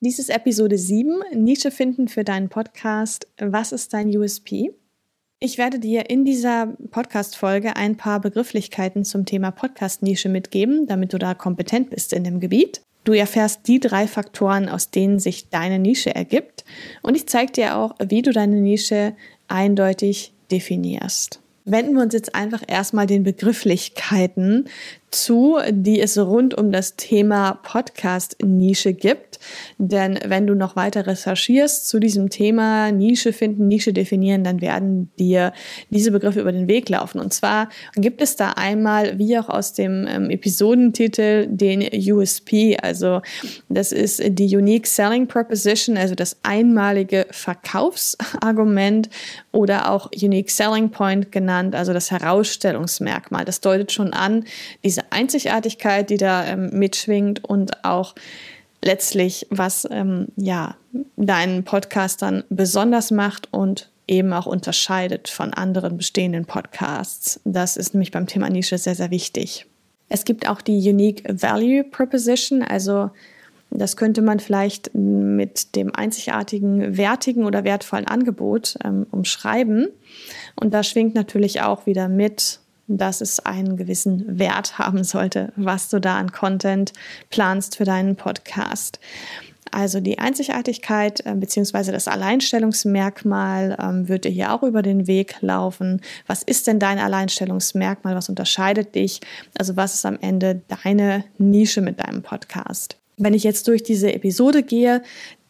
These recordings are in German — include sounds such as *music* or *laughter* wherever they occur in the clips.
Dies ist Episode 7, Nische finden für deinen Podcast. Was ist dein USP? Ich werde dir in dieser Podcast-Folge ein paar Begrifflichkeiten zum Thema Podcast-Nische mitgeben, damit du da kompetent bist in dem Gebiet. Du erfährst die drei Faktoren, aus denen sich deine Nische ergibt. Und ich zeige dir auch, wie du deine Nische eindeutig definierst. Wenden wir uns jetzt einfach erstmal den Begrifflichkeiten zu, die es rund um das Thema Podcast-Nische gibt. Denn wenn du noch weiter recherchierst zu diesem Thema Nische finden, Nische definieren, dann werden dir diese Begriffe über den Weg laufen. Und zwar gibt es da einmal, wie auch aus dem ähm, Episodentitel, den USP. Also das ist die Unique Selling Proposition, also das einmalige Verkaufsargument oder auch Unique Selling Point genannt, also das Herausstellungsmerkmal. Das deutet schon an, diese diese Einzigartigkeit, die da ähm, mitschwingt und auch letztlich, was ähm, ja deinen Podcast dann besonders macht und eben auch unterscheidet von anderen bestehenden Podcasts. Das ist nämlich beim Thema Nische sehr, sehr wichtig. Es gibt auch die Unique Value Proposition, also das könnte man vielleicht mit dem einzigartigen, wertigen oder wertvollen Angebot ähm, umschreiben. Und da schwingt natürlich auch wieder mit, dass es einen gewissen Wert haben sollte, was du da an Content planst für deinen Podcast. Also die Einzigartigkeit äh, bzw. das Alleinstellungsmerkmal ähm, wird dir hier auch über den Weg laufen. Was ist denn dein Alleinstellungsmerkmal? Was unterscheidet dich? Also was ist am Ende deine Nische mit deinem Podcast? Wenn ich jetzt durch diese Episode gehe,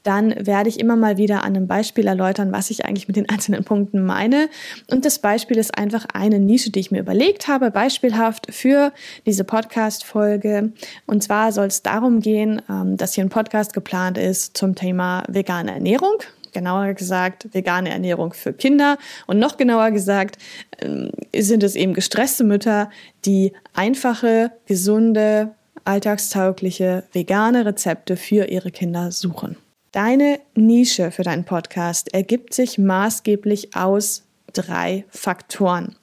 dann werde ich immer mal wieder an einem Beispiel erläutern, was ich eigentlich mit den *laughs* einzelnen Punkten meine. Und das Beispiel ist einfach eine Nische, die ich mir überlegt habe, beispielhaft für diese Podcast-Folge. Und zwar soll es darum gehen, ähm, dass hier ein Podcast geplant ist zum Thema vegane Ernährung genauer gesagt vegane Ernährung für Kinder und noch genauer gesagt ähm, sind es eben gestresste Mütter, die einfache, gesunde, alltagstaugliche vegane Rezepte für ihre Kinder suchen. Deine Nische für deinen Podcast ergibt sich maßgeblich aus drei Faktoren.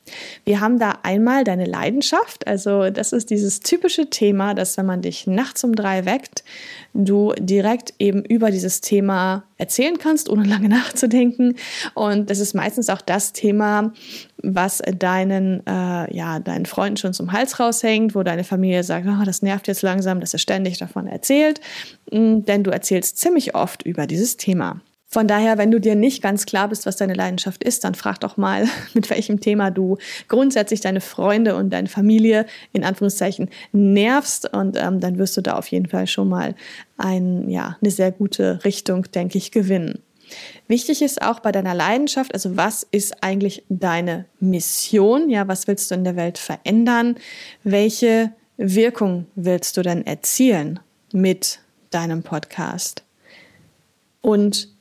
Wir haben da einmal deine Leidenschaft, also das ist dieses typische Thema, dass wenn man dich nachts um drei weckt, du direkt eben über dieses Thema erzählen kannst, ohne *laughs* lange nachzudenken. Und das ist meistens auch das Thema, was deinen, äh, ja, deinen Freunden schon zum Hals raushängt, wo deine Familie sagt, oh, das nervt jetzt langsam, dass er ständig davon erzählt. Denn du erzählst ziemlich oft über dieses Thema. Von daher, wenn du dir nicht ganz klar bist, was deine Leidenschaft ist, dann frag doch mal, *laughs* mit welchem Thema du grundsätzlich deine Freunde und deine Familie in Anführungszeichen nervst. Und ähm, dann wirst du da auf jeden Fall schon mal ein, ja, eine sehr gute Richtung, denke ich, gewinnen. Wichtig ist auch bei deiner Leidenschaft, also was ist eigentlich deine Mission? Ja, was willst du in der Welt verändern? Welche Wirkung willst du denn erzielen mit deinem Podcast? Und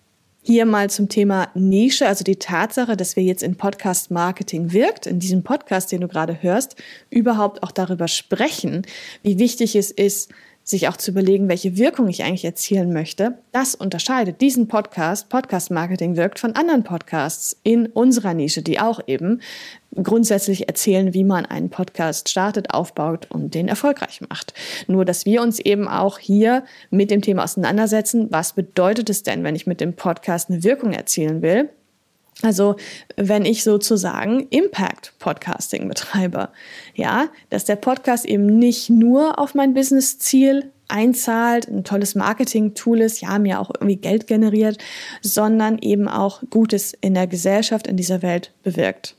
hier mal zum Thema Nische, also die Tatsache, dass wir jetzt in Podcast Marketing wirkt, in diesem Podcast, den du gerade hörst, überhaupt auch darüber sprechen, wie wichtig es ist, sich auch zu überlegen, welche Wirkung ich eigentlich erzielen möchte. Das unterscheidet diesen Podcast, Podcast Marketing wirkt, von anderen Podcasts in unserer Nische, die auch eben grundsätzlich erzählen, wie man einen Podcast startet, aufbaut und den erfolgreich macht. Nur, dass wir uns eben auch hier mit dem Thema auseinandersetzen. Was bedeutet es denn, wenn ich mit dem Podcast eine Wirkung erzielen will? Also, wenn ich sozusagen Impact Podcasting betreibe, ja, dass der Podcast eben nicht nur auf mein Business-Ziel einzahlt, ein tolles Marketing-Tool ist, ja, mir auch irgendwie Geld generiert, sondern eben auch Gutes in der Gesellschaft, in dieser Welt bewirkt.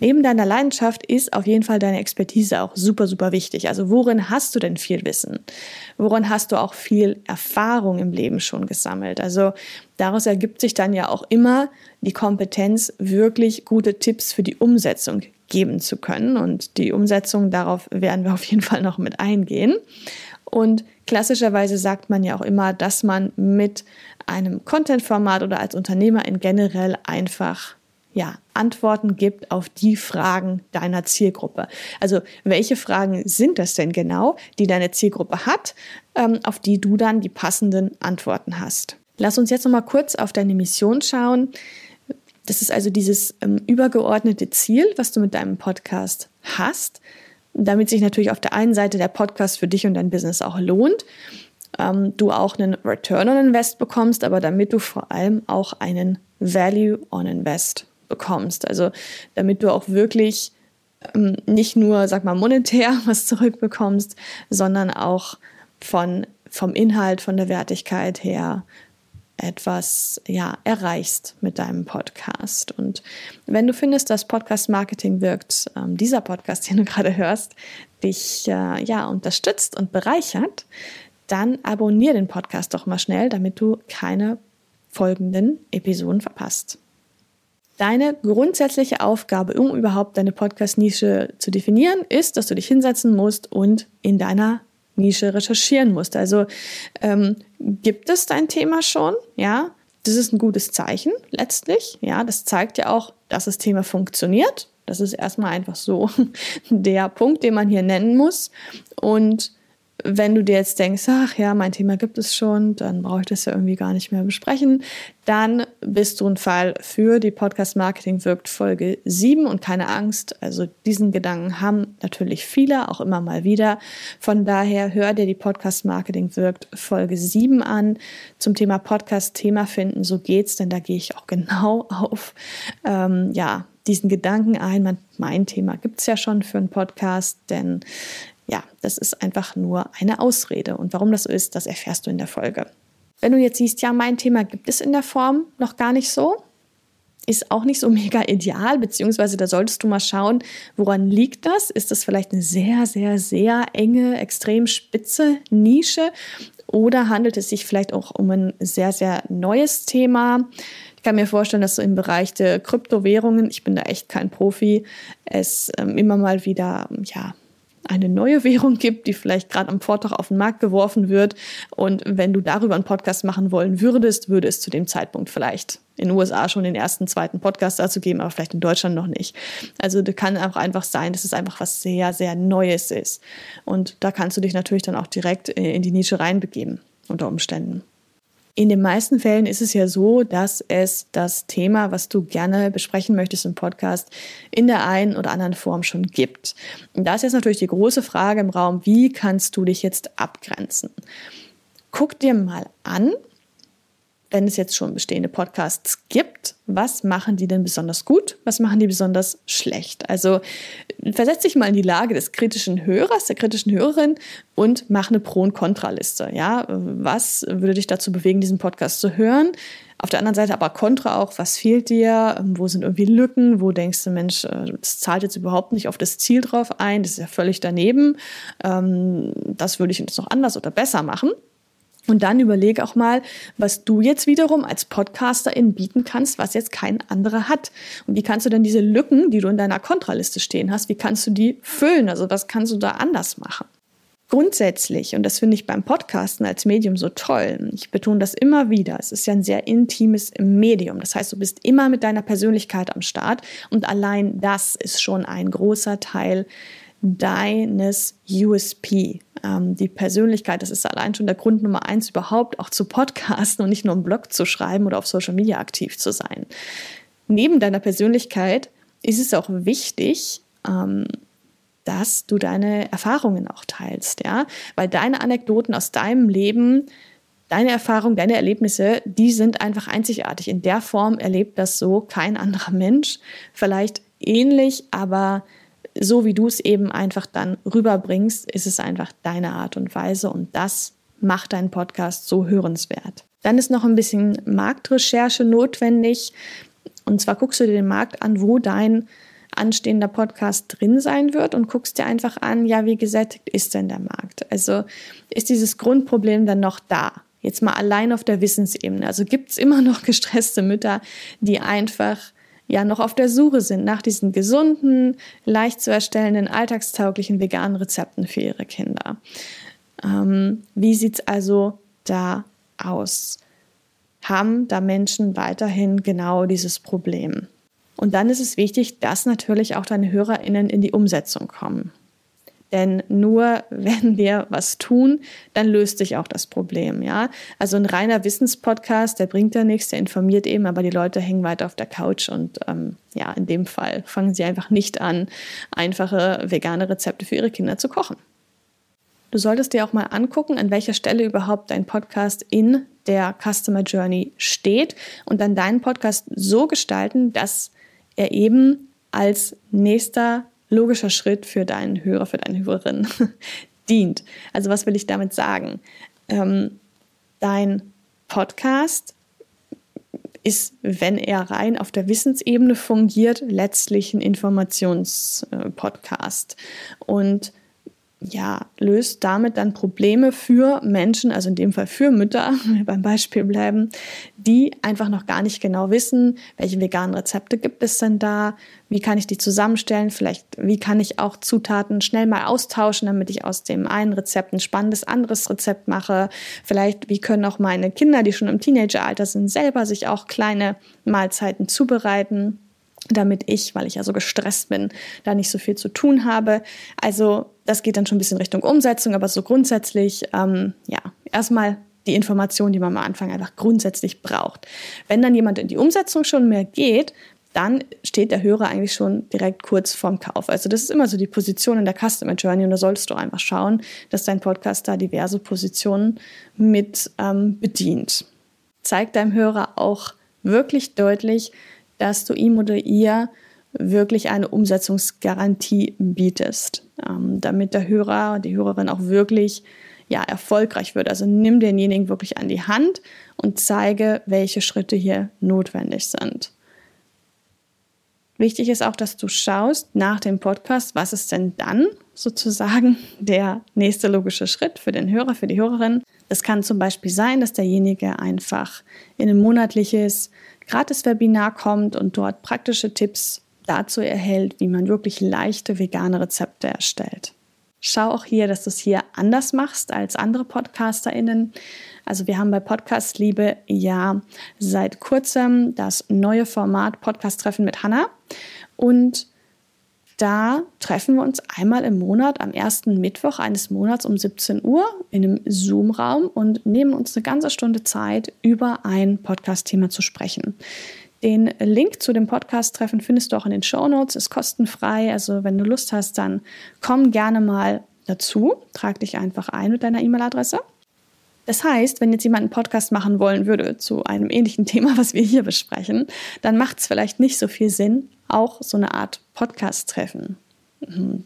Neben deiner Leidenschaft ist auf jeden Fall deine Expertise auch super, super wichtig. Also worin hast du denn viel Wissen? Worin hast du auch viel Erfahrung im Leben schon gesammelt? Also daraus ergibt sich dann ja auch immer die Kompetenz, wirklich gute Tipps für die Umsetzung geben zu können. Und die Umsetzung, darauf werden wir *laughs* auf jeden Fall noch mit eingehen. Und Klassischerweise sagt man ja auch immer, dass man mit einem Content-Format oder als Unternehmer in generell einfach ja, Antworten gibt auf die Fragen deiner Zielgruppe. Also welche Fragen sind das denn genau, die deine Zielgruppe hat, ähm, auf die du dann die passenden Antworten hast. Lass uns jetzt noch mal kurz auf deine Mission schauen. Das ist also dieses ähm, übergeordnete Ziel, was du mit deinem Podcast hast, damit sich natürlich auf der einen Seite der Podcast für dich und dein Business auch lohnt, ähm, du auch einen Return on Invest bekommst, aber damit du vor allem auch einen Value on Invest bekommst. Also damit du auch wirklich ähm, nicht nur, sag mal, monetär *laughs* was zurückbekommst, sondern auch von, vom Inhalt, von der Wertigkeit her etwas ja erreichst mit deinem Podcast. Und wenn du findest, dass Podcast Marketing wirkt, ähm, dieser Podcast, *laughs* den du gerade hörst, dich äh, ja unterstützt und bereichert, dann abonniere den Podcast doch mal schnell, damit du keine folgenden Episoden verpasst. Deine grundsätzliche Aufgabe, um überhaupt deine Podcast-Nische zu definieren, ist, dass du dich hinsetzen musst und in deiner Nische recherchieren musst. Also ähm, gibt es dein Thema schon? Ja, das ist ein gutes Zeichen letztlich. Ja, das zeigt ja auch, dass das Thema funktioniert. Das ist erstmal einfach so *laughs* der Punkt, den man hier nennen muss. Und wenn du dir jetzt denkst, ach ja, mein Thema gibt es schon, dann brauche ich das ja irgendwie gar nicht mehr besprechen, dann bist du ein Fall für die Podcast Marketing wirkt Folge 7 und keine Angst. Also diesen Gedanken haben natürlich viele, auch immer mal wieder. Von daher hör dir die Podcast Marketing wirkt Folge 7 an zum Thema Podcast Thema finden. So geht's, denn da gehe ich auch genau *laughs* auf, ähm, ja, diesen Gedanken ein. Mein Thema gibt's ja schon für einen Podcast, denn ja, das ist einfach nur eine Ausrede. Und warum das so ist, das erfährst du in der Folge. Wenn du jetzt siehst, ja, mein Thema gibt es in der Form noch gar nicht so, ist auch nicht so *laughs* mega ideal, beziehungsweise da solltest du mal schauen, woran liegt das? Ist das vielleicht eine sehr, sehr, sehr enge, extrem spitze Nische oder handelt es sich vielleicht auch um ein sehr, sehr neues Thema? Ich kann mir vorstellen, dass so im Bereich der Kryptowährungen, ich bin da echt kein Profi, es ähm, immer mal wieder, ja, eine neue *laughs* Währung gibt, die vielleicht gerade am Vortag auf den Markt geworfen wird. Und wenn du darüber einen Podcast machen wollen würdest, würde es zu dem Zeitpunkt vielleicht in den USA schon den ersten, zweiten Podcast dazu geben, aber vielleicht in Deutschland noch nicht. Also da kann auch einfach sein, dass es einfach was sehr, sehr Neues ist. Und da kannst du dich natürlich dann auch direkt in die Nische reinbegeben unter Umständen. In den meisten Fällen ist es ja so, dass es das Thema, was du gerne besprechen möchtest im Podcast, in der einen oder anderen Form schon gibt. Und da ist jetzt natürlich die große Frage im Raum, wie kannst du dich jetzt abgrenzen? Guck dir mal an, wenn es jetzt schon bestehende Podcasts gibt, was machen die denn besonders gut? Was machen die besonders schlecht? Also versetz dich mal in die Lage des kritischen Hörers, der kritischen Hörerin und mach eine Pro- und Kontraliste. Ja, was würde dich dazu bewegen, diesen Podcast zu hören? Auf der anderen Seite aber Kontra auch, was fehlt dir? Wo sind irgendwie Lücken? Wo denkst du, Mensch, äh, das zahlt jetzt überhaupt nicht auf das Ziel drauf ein? Das ist ja völlig daneben. Ähm, das würde ich jetzt noch anders oder besser machen. Und dann überleg auch mal, was du jetzt wiederum als Podcasterin bieten kannst, was jetzt kein anderer hat. Und wie kannst du denn diese Lücken, die du in deiner Kontraliste stehen hast, wie kannst du die füllen? Also was kannst du da anders machen? Grundsätzlich, und das finde ich beim Podcasten als Medium so toll, ich betone das immer wieder, es ist ja ein sehr intimes Medium. Das heißt, du bist immer mit deiner Persönlichkeit am Start und allein das ist schon ein großer Teil deines USP. Ähm, die Persönlichkeit, das ist allein schon der Grund Nummer eins überhaupt, auch zu podcasten und nicht nur einen Blog zu schreiben oder auf Social Media aktiv zu sein. Neben deiner Persönlichkeit ist es auch wichtig, ähm, dass du deine Erfahrungen auch teilst, ja, weil deine Anekdoten aus deinem Leben Deine Erfahrungen, deine Erlebnisse, die sind einfach einzigartig. In der Form erlebt das so kein anderer Mensch. Vielleicht ähnlich, aber so wie du es eben einfach dann rüberbringst, ist es einfach deine Art und Weise und das macht deinen Podcast so hörenswert. Dann ist noch ein bisschen Marktrecherche notwendig. Und zwar guckst du dir den Markt an, wo dein anstehender Podcast drin sein wird und guckst dir einfach an, ja, wie gesättigt ist denn der Markt? Also ist dieses Grundproblem dann noch da? Jetzt mal allein auf der Wissensebene. Also gibt es immer noch gestresste Mütter, die einfach ja noch auf der Suche sind nach diesen gesunden, leicht zu erstellenden, alltagstauglichen veganen Rezepten für ihre Kinder. Ähm, wie sieht es also da aus? Haben da Menschen weiterhin genau dieses Problem? Und dann ist es wichtig, dass natürlich auch deine HörerInnen in die Umsetzung kommen. Denn nur *laughs* wenn wir was tun, dann löst sich auch das Problem, ja. Also ein reiner Wissenspodcast, der bringt ja nichts, der informiert eben, aber die Leute hängen weiter auf der Couch und ähm, ja, in dem Fall fangen sie einfach nicht an, einfache vegane Rezepte für ihre Kinder zu kochen. Du solltest dir auch mal angucken, an welcher Stelle überhaupt dein Podcast in der Customer Journey steht und dann deinen Podcast so gestalten, dass er eben als nächster logischer Schritt für deinen Hörer, für deine Hörerin *laughs* dient. Also was will ich damit sagen? Ähm, dein Podcast ist, wenn er rein auf der Wissensebene fungiert, letztlich ein Informationspodcast. Und ja, löst damit dann Probleme für Menschen, also in dem Fall für Mütter, *laughs* wenn wir beim Beispiel bleiben, die einfach noch gar nicht genau wissen, welche veganen Rezepte gibt es denn da, wie kann ich die zusammenstellen, vielleicht wie kann ich auch Zutaten schnell mal austauschen, damit ich aus dem einen Rezept ein spannendes anderes Rezept mache, vielleicht wie können auch meine Kinder, die schon im Teenageralter sind, selber sich auch kleine Mahlzeiten zubereiten damit ich, weil ich ja so gestresst bin, da nicht so viel zu tun habe. Also das geht dann schon ein bisschen Richtung Umsetzung, aber so grundsätzlich, ähm, ja, erstmal die Information, die man am Anfang einfach grundsätzlich braucht. Wenn dann jemand in die Umsetzung schon mehr geht, dann steht der Hörer eigentlich schon direkt kurz vorm Kauf. Also das ist immer so die Position in der Customer Journey und da solltest du einfach schauen, dass dein Podcast da diverse Positionen mit ähm, bedient. Zeig deinem Hörer auch wirklich deutlich, dass du ihm oder ihr wirklich eine Umsetzungsgarantie bietest, ähm, damit der Hörer, die Hörerin auch wirklich ja, erfolgreich wird. Also nimm denjenigen wirklich an die Hand und zeige, welche Schritte hier notwendig sind. Wichtig ist auch, dass du schaust nach dem Podcast, was ist denn dann sozusagen *laughs* der nächste logische Schritt für den Hörer, für die Hörerin. Es kann zum Beispiel sein, dass derjenige einfach in ein monatliches Gratis-Webinar kommt und dort praktische Tipps dazu erhält, wie man wirklich leichte vegane Rezepte erstellt. Schau auch hier, dass du es hier anders machst als andere PodcasterInnen. Also wir haben bei Podcast Liebe ja seit kurzem das neue Format Podcast Treffen mit Hanna und da treffen wir uns einmal im Monat am ersten Mittwoch eines Monats um 17 Uhr in einem Zoom-Raum und nehmen uns eine ganze Stunde Zeit, über ein Podcast-Thema zu sprechen. Den Link zu dem Podcast-Treffen findest du auch in den Show Notes, ist kostenfrei. Also wenn du Lust hast, dann komm gerne mal dazu. Trag dich einfach ein mit deiner E-Mail-Adresse. Das heißt, wenn jetzt jemand einen Podcast machen wollen würde zu einem ähnlichen Thema, was wir hier besprechen, dann macht es vielleicht nicht so viel Sinn, auch so eine Art Podcast-Treffen hm,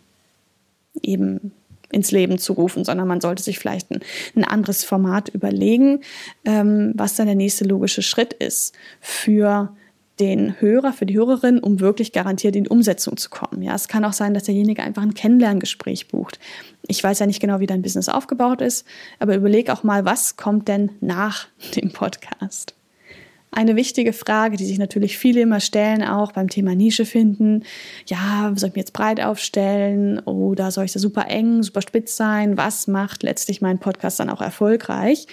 eben ins Leben zu rufen, sondern man sollte sich vielleicht ein, ein anderes Format überlegen, ähm, was dann der nächste logische Schritt ist für den Hörer, für die Hörerin, um wirklich garantiert in die Umsetzung zu kommen. Ja, es kann auch sein, dass derjenige einfach ein Kennenlerngespräch bucht. Ich weiß ja nicht genau, wie dein Business aufgebaut ist, aber überleg auch mal, was kommt denn nach *laughs* dem Podcast? Eine wichtige Frage, die sich natürlich viele immer stellen, auch beim Thema Nische finden. Ja, soll ich mir jetzt breit aufstellen oder soll ich da super eng, super spitz sein? Was macht letztlich meinen Podcast dann auch erfolgreich?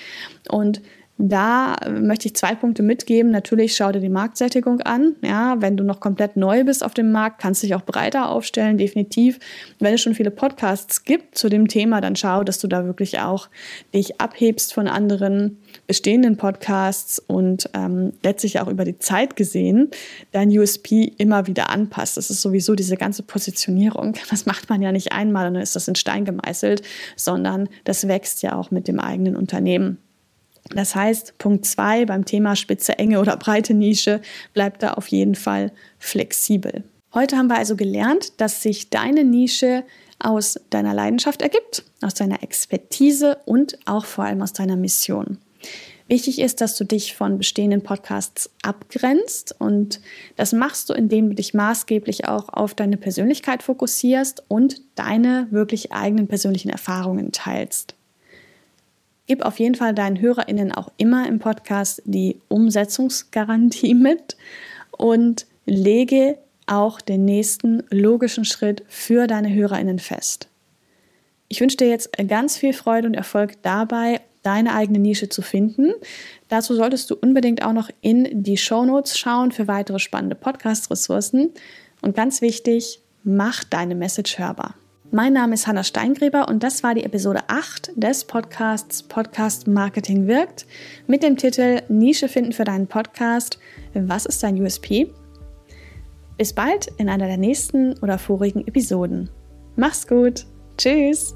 Und da möchte ich zwei Punkte mitgeben. Natürlich schau dir die Marktsättigung an. Ja, wenn du noch komplett neu bist auf dem Markt, kannst du dich auch breiter aufstellen, definitiv. Wenn es schon viele Podcasts gibt zu dem Thema, dann schau, dass du da wirklich auch dich abhebst von anderen bestehenden Podcasts und ähm, letztlich auch über die Zeit gesehen dein USP immer wieder anpasst. Das ist sowieso diese ganze Positionierung. *laughs* Das macht man ja nicht einmal und dann ist das in Stein gemeißelt, sondern das wächst ja auch mit dem eigenen Unternehmen. Das heißt, Punkt zwei beim Thema spitze, enge oder breite Nische bleibt da auf jeden Fall flexibel. Heute haben wir also gelernt, dass sich deine Nische aus deiner Leidenschaft ergibt, aus deiner Expertise und auch vor allem aus deiner Mission. Wichtig ist, dass du dich von bestehenden Podcasts abgrenzt und das machst du, indem du dich maßgeblich auch auf deine Persönlichkeit fokussierst und deine wirklich eigenen persönlichen Erfahrungen teilst. Gib auf jeden Fall deinen HörerInnen auch immer im Podcast die Umsetzungsgarantie *laughs* mit und lege auch den nächsten logischen Schritt für deine HörerInnen fest. Ich wünsche dir jetzt ganz viel Freude und Erfolg dabei, deine eigene Nische zu finden. Dazu solltest du unbedingt auch noch in die Show Notes schauen für weitere spannende Podcast-Ressourcen. Und ganz wichtig, mach deine Message hörbar. Mein Name ist Hanna Steingräber und das war die Episode 8 des Podcasts Podcast Marketing wirkt mit dem Titel Nische finden für deinen Podcast. Was ist dein USP? Bis bald in einer der nächsten oder vorigen Episoden. Mach's gut. Tschüss.